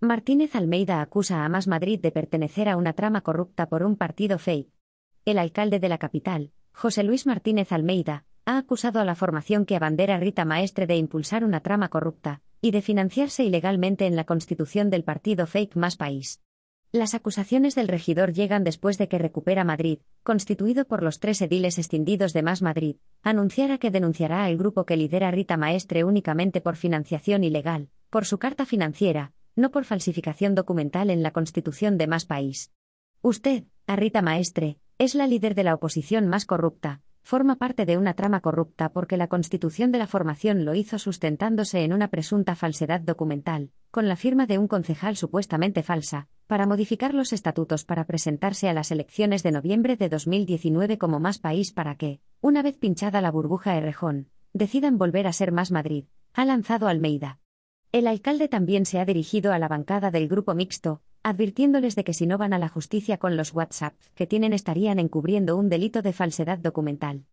Martínez Almeida acusa a Más Madrid de pertenecer a una trama corrupta por un partido fake. El alcalde de la capital, José Luis Martínez Almeida, ha acusado a la formación que abandera Rita Maestre de impulsar una trama corrupta y de financiarse ilegalmente en la constitución del partido fake Más País. Las acusaciones del regidor llegan después de que Recupera Madrid, constituido por los tres ediles escindidos de Más Madrid, anunciara que denunciará al grupo que lidera Rita Maestre únicamente por financiación ilegal, por su carta financiera, no por falsificación documental en la Constitución de más país. Usted, a Rita Maestre, es la líder de la oposición más corrupta, forma parte de una trama corrupta porque la constitución de la formación lo hizo sustentándose en una presunta falsedad documental, con la firma de un concejal supuestamente falsa, para modificar los estatutos para presentarse a las elecciones de noviembre de 2019 como más país para que, una vez pinchada la burbuja Errejón, decidan volver a ser más Madrid, ha lanzado Almeida. El alcalde también se ha dirigido a la bancada del grupo mixto, advirtiéndoles de que si no van a la justicia con los WhatsApp que tienen estarían encubriendo un delito de falsedad documental.